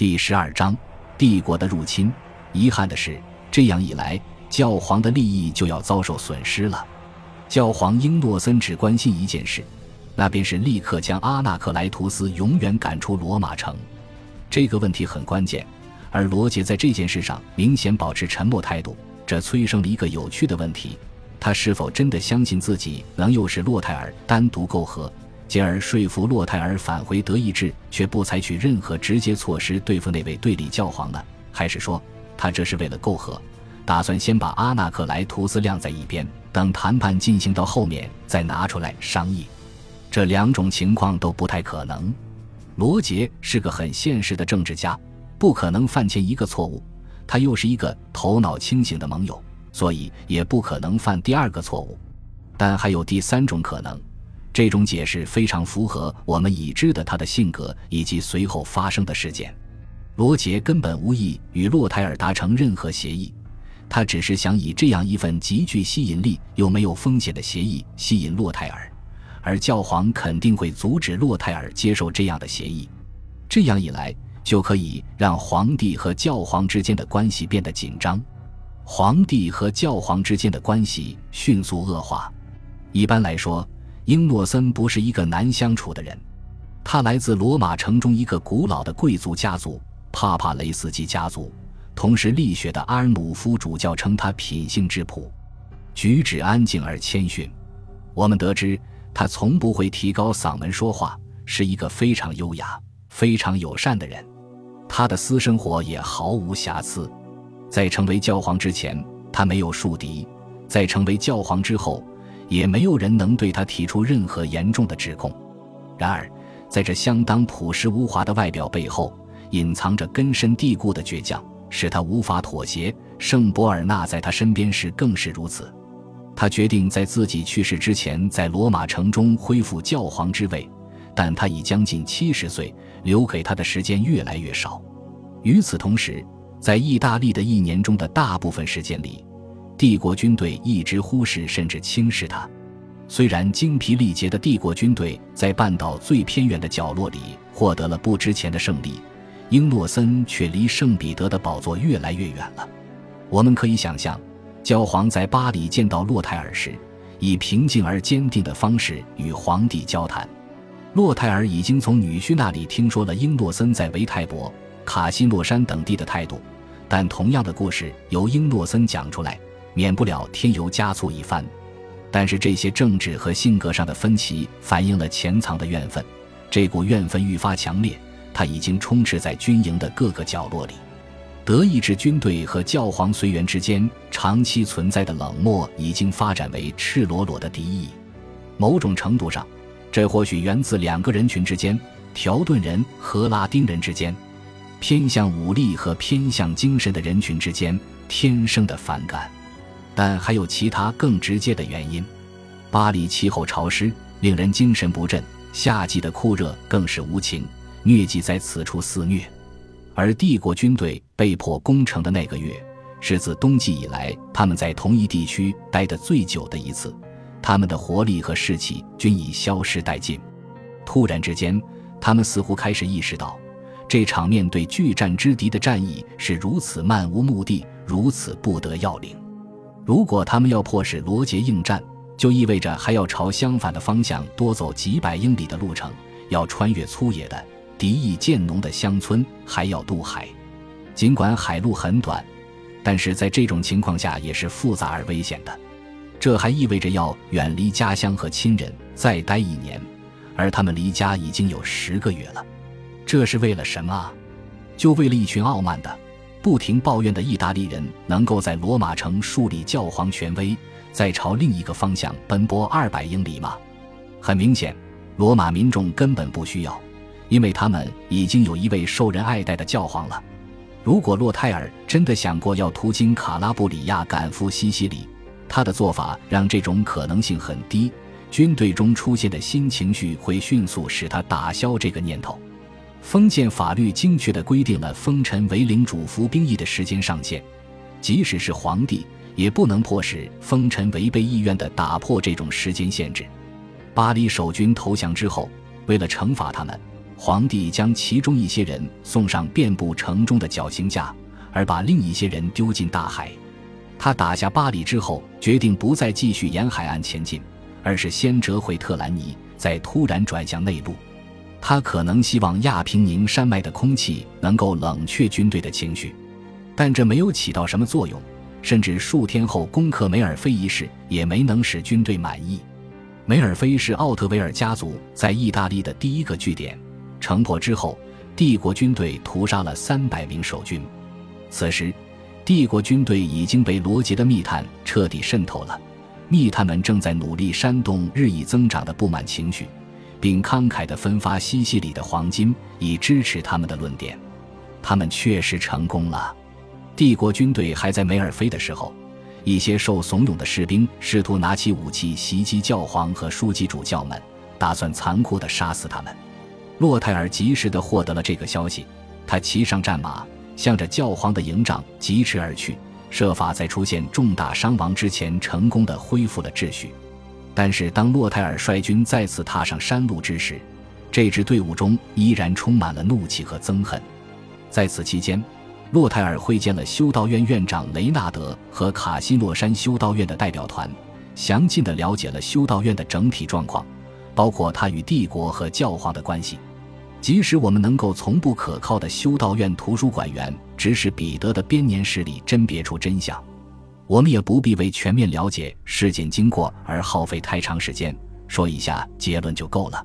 第十二章，帝国的入侵。遗憾的是，这样一来，教皇的利益就要遭受损失了。教皇英诺森只关心一件事，那便是立刻将阿纳克莱图斯永远赶出罗马城。这个问题很关键，而罗杰在这件事上明显保持沉默态度，这催生了一个有趣的问题：他是否真的相信自己能诱使洛泰尔单独媾和？进而说服洛泰尔返回德意志，却不采取任何直接措施对付那位对立教皇呢？还是说他这是为了媾和，打算先把阿纳克莱图斯晾在一边，等谈判进行到后面再拿出来商议？这两种情况都不太可能。罗杰是个很现实的政治家，不可能犯前一个错误。他又是一个头脑清醒的盟友，所以也不可能犯第二个错误。但还有第三种可能。这种解释非常符合我们已知的他的性格以及随后发生的事件。罗杰根本无意与洛泰尔达成任何协议，他只是想以这样一份极具吸引力又没有风险的协议吸引洛泰尔，而教皇肯定会阻止洛泰尔接受这样的协议。这样一来，就可以让皇帝和教皇之间的关系变得紧张，皇帝和教皇之间的关系迅速恶化。一般来说。英诺森不是一个难相处的人，他来自罗马城中一个古老的贵族家族——帕帕雷斯基家族。同时，力学的阿尔努夫主教称他品性质朴，举止安静而谦逊。我们得知，他从不会提高嗓门说话，是一个非常优雅、非常友善的人。他的私生活也毫无瑕疵。在成为教皇之前，他没有树敌；在成为教皇之后，也没有人能对他提出任何严重的指控。然而，在这相当朴实无华的外表背后，隐藏着根深蒂固的倔强，使他无法妥协。圣博尔纳在他身边时更是如此。他决定在自己去世之前，在罗马城中恢复教皇之位，但他已将近七十岁，留给他的时间越来越少。与此同时，在意大利的一年中的大部分时间里，帝国军队一直忽视甚至轻视他。虽然精疲力竭的帝国军队在半岛最偏远的角落里获得了不值钱的胜利，英诺森却离圣彼得的宝座越来越远了。我们可以想象，教皇在巴黎见到洛泰尔时，以平静而坚定的方式与皇帝交谈。洛泰尔已经从女婿那里听说了英诺森在维泰伯、卡西诺山等地的态度，但同样的故事由英诺森讲出来。免不了添油加醋一番，但是这些政治和性格上的分歧反映了潜藏的怨愤，这股怨愤愈发强烈，它已经充斥在军营的各个角落里。德意志军队和教皇随员之间长期存在的冷漠已经发展为赤裸裸的敌意。某种程度上，这或许源自两个人群之间：条顿人和拉丁人之间，偏向武力和偏向精神的人群之间天生的反感。但还有其他更直接的原因。巴黎气候潮湿，令人精神不振；夏季的酷热更是无情，疟疾在此处肆虐。而帝国军队被迫攻城的那个月，是自冬季以来他们在同一地区待得最久的一次。他们的活力和士气均已消失殆尽。突然之间，他们似乎开始意识到，这场面对巨战之敌的战役是如此漫无目的，如此不得要领。如果他们要迫使罗杰应战，就意味着还要朝相反的方向多走几百英里的路程，要穿越粗野的、敌意渐浓的乡村，还要渡海。尽管海路很短，但是在这种情况下也是复杂而危险的。这还意味着要远离家乡和亲人，再待一年，而他们离家已经有十个月了。这是为了什么？就为了一群傲慢的。不停抱怨的意大利人能够在罗马城树立教皇权威，再朝另一个方向奔波二百英里吗？很明显，罗马民众根本不需要，因为他们已经有一位受人爱戴的教皇了。如果洛泰尔真的想过要途经卡拉布里亚赶赴西西里，他的做法让这种可能性很低。军队中出现的新情绪会迅速使他打消这个念头。封建法律精确地规定了封臣为领主服兵役的时间上限，即使是皇帝也不能迫使封臣违背意愿地打破这种时间限制。巴黎守军投降之后，为了惩罚他们，皇帝将其中一些人送上遍布城中的绞刑架，而把另一些人丢进大海。他打下巴黎之后，决定不再继续沿海岸前进，而是先折回特兰尼，再突然转向内陆。他可能希望亚平宁山脉的空气能够冷却军队的情绪，但这没有起到什么作用。甚至数天后攻克梅尔菲一事也没能使军队满意。梅尔菲是奥特维尔家族在意大利的第一个据点。城破之后，帝国军队屠杀了三百名守军。此时。帝国军队已经被罗杰的密探彻底渗透了，密探们正在努力煽动日益增长的不满情绪，并慷慨地分发西西里的黄金以支持他们的论点。他们确实成功了。帝国军队还在梅尔菲的时候，一些受怂恿的士兵试图拿起武器袭击教皇和枢机主教们，打算残酷地杀死他们。洛泰尔及时地获得了这个消息，他骑上战马。向着教皇的营帐疾驰而去，设法在出现重大伤亡之前成功的恢复了秩序。但是，当洛泰尔率军再次踏上山路之时，这支队伍中依然充满了怒气和憎恨。在此期间，洛泰尔会见了修道院院长雷纳德和卡西诺山修道院的代表团，详尽地了解了修道院的整体状况，包括他与帝国和教皇的关系。即使我们能够从不可靠的修道院图书馆员指使彼得的编年史里甄别出真相，我们也不必为全面了解事件经过而耗费太长时间。说一下结论就够了。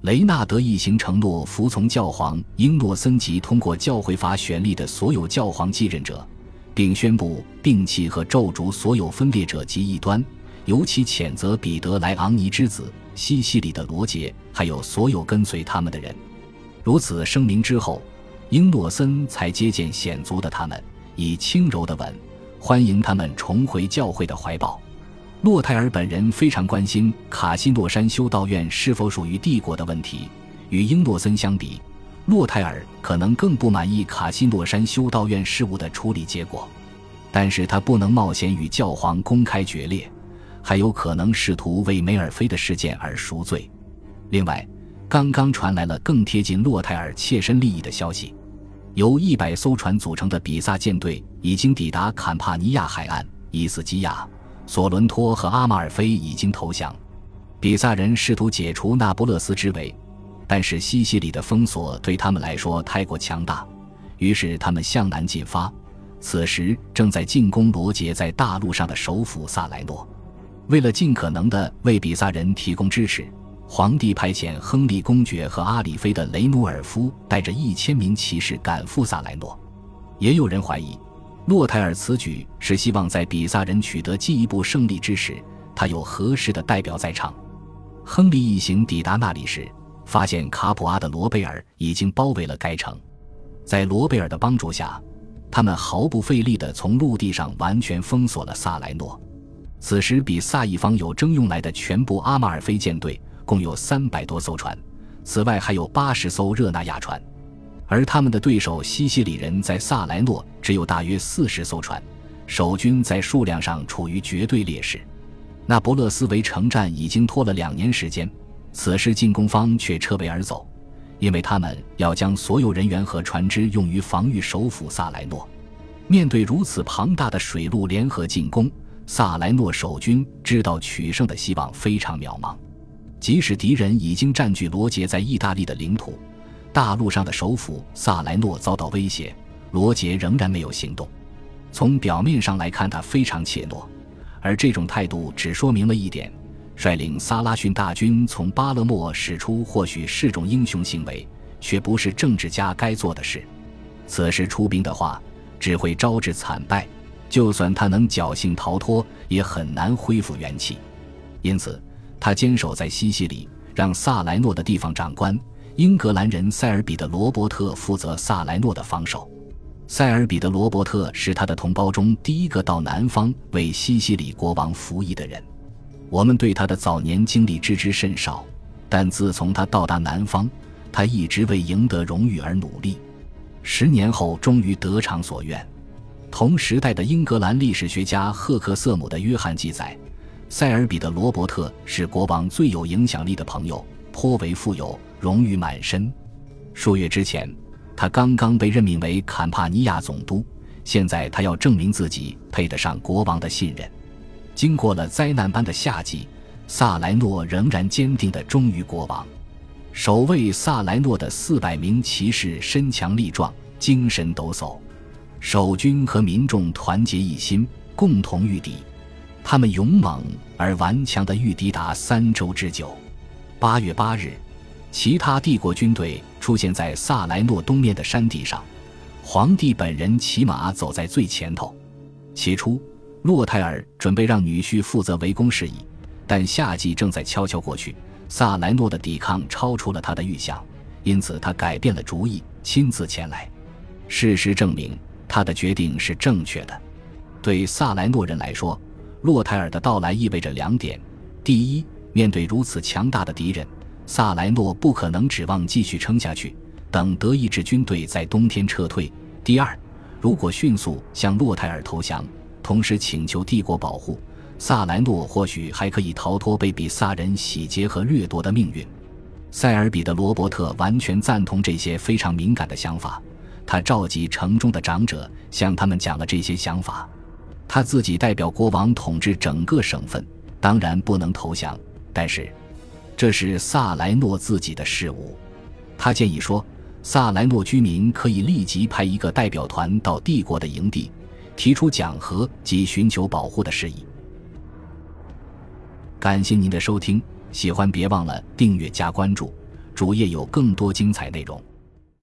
雷纳德一行承诺服从教皇英诺森及通过教会法选立的所有教皇继任者，并宣布摒弃和咒诅所有分裂者及异端，尤其谴责彼得莱昂尼之子西西里的罗杰，还有所有跟随他们的人。如此声明之后，英诺森才接见显族的他们，以轻柔的吻欢迎他们重回教会的怀抱。洛泰尔本人非常关心卡西诺山修道院是否属于帝国的问题。与英诺森相比，洛泰尔可能更不满意卡西诺山修道院事务的处理结果，但是他不能冒险与教皇公开决裂，还有可能试图为梅尔菲的事件而赎罪。另外。刚刚传来了更贴近洛泰尔切身利益的消息：由一百艘船组成的比萨舰队已经抵达坎帕尼亚海岸，伊斯基亚、索伦托和阿马尔菲已经投降。比萨人试图解除那不勒斯之围，但是西西里的封锁对他们来说太过强大，于是他们向南进发。此时正在进攻罗杰在大陆上的首府萨莱诺。为了尽可能的为比萨人提供支持。皇帝派遣亨利公爵和阿里菲的雷努尔夫带着一千名骑士赶赴萨莱诺。也有人怀疑，洛泰尔此举是希望在比萨人取得进一步胜利之时，他有合适的代表在场。亨利一行抵达那里时，发现卡普阿的罗贝尔已经包围了该城。在罗贝尔的帮助下，他们毫不费力地从陆地上完全封锁了萨莱诺。此时，比萨一方有征用来的全部阿马尔菲舰队。共有三百多艘船，此外还有八十艘热那亚船，而他们的对手西西里人在萨莱诺只有大约四十艘船，守军在数量上处于绝对劣势。那不勒斯围城战已经拖了两年时间，此时进攻方却撤围而走，因为他们要将所有人员和船只用于防御首府萨莱诺。面对如此庞大的水陆联合进攻，萨莱诺守军知道取胜的希望非常渺茫。即使敌人已经占据罗杰在意大利的领土，大陆上的首府萨莱诺遭到威胁，罗杰仍然没有行动。从表面上来看，他非常怯懦，而这种态度只说明了一点：率领萨拉逊大军从巴勒莫驶出，或许是种英雄行为，却不是政治家该做的事。此时出兵的话，只会招致惨败。就算他能侥幸逃脱，也很难恢复元气。因此。他坚守在西西里，让萨莱诺的地方长官英格兰人塞尔比的罗伯特负责萨莱诺的防守。塞尔比的罗伯特是他的同胞中第一个到南方为西西里国王服役的人。我们对他的早年经历知之甚少，但自从他到达南方，他一直为赢得荣誉而努力。十年后，终于得偿所愿。同时代的英格兰历史学家赫克瑟姆的约翰记载。塞尔比的罗伯特是国王最有影响力的朋友，颇为富有，荣誉满身。数月之前，他刚刚被任命为坎帕尼亚总督，现在他要证明自己配得上国王的信任。经过了灾难般的夏季，萨莱诺仍然坚定地忠于国王。守卫萨莱诺的四百名骑士身强力壮，精神抖擞，守军和民众团结一心，共同御敌。他们勇猛而顽强地御敌达三周之久。八月八日，其他帝国军队出现在萨莱诺东面的山地上，皇帝本人骑马走在最前头。起初，洛泰尔准备让女婿负责围攻事宜，但夏季正在悄悄过去。萨莱诺的抵抗超出了他的预想，因此他改变了主意，亲自前来。事实证明，他的决定是正确的。对萨莱诺人来说，洛泰尔的到来意味着两点：第一，面对如此强大的敌人，萨莱诺不可能指望继续撑下去，等德意志军队在冬天撤退；第二，如果迅速向洛泰尔投降，同时请求帝国保护。萨莱诺或许还可以逃脱被比萨人洗劫和掠夺的命运。塞尔比的罗伯特完全赞同这些非常敏感的想法。他召集城中的长者，向他们讲了这些想法。他自己代表国王统治整个省份，当然不能投降。但是，这是萨莱诺自己的事务。他建议说，萨莱诺居民可以立即派一个代表团到帝国的营地，提出讲和及寻求保护的事宜。感谢您的收听，喜欢别忘了订阅加关注，主页有更多精彩内容。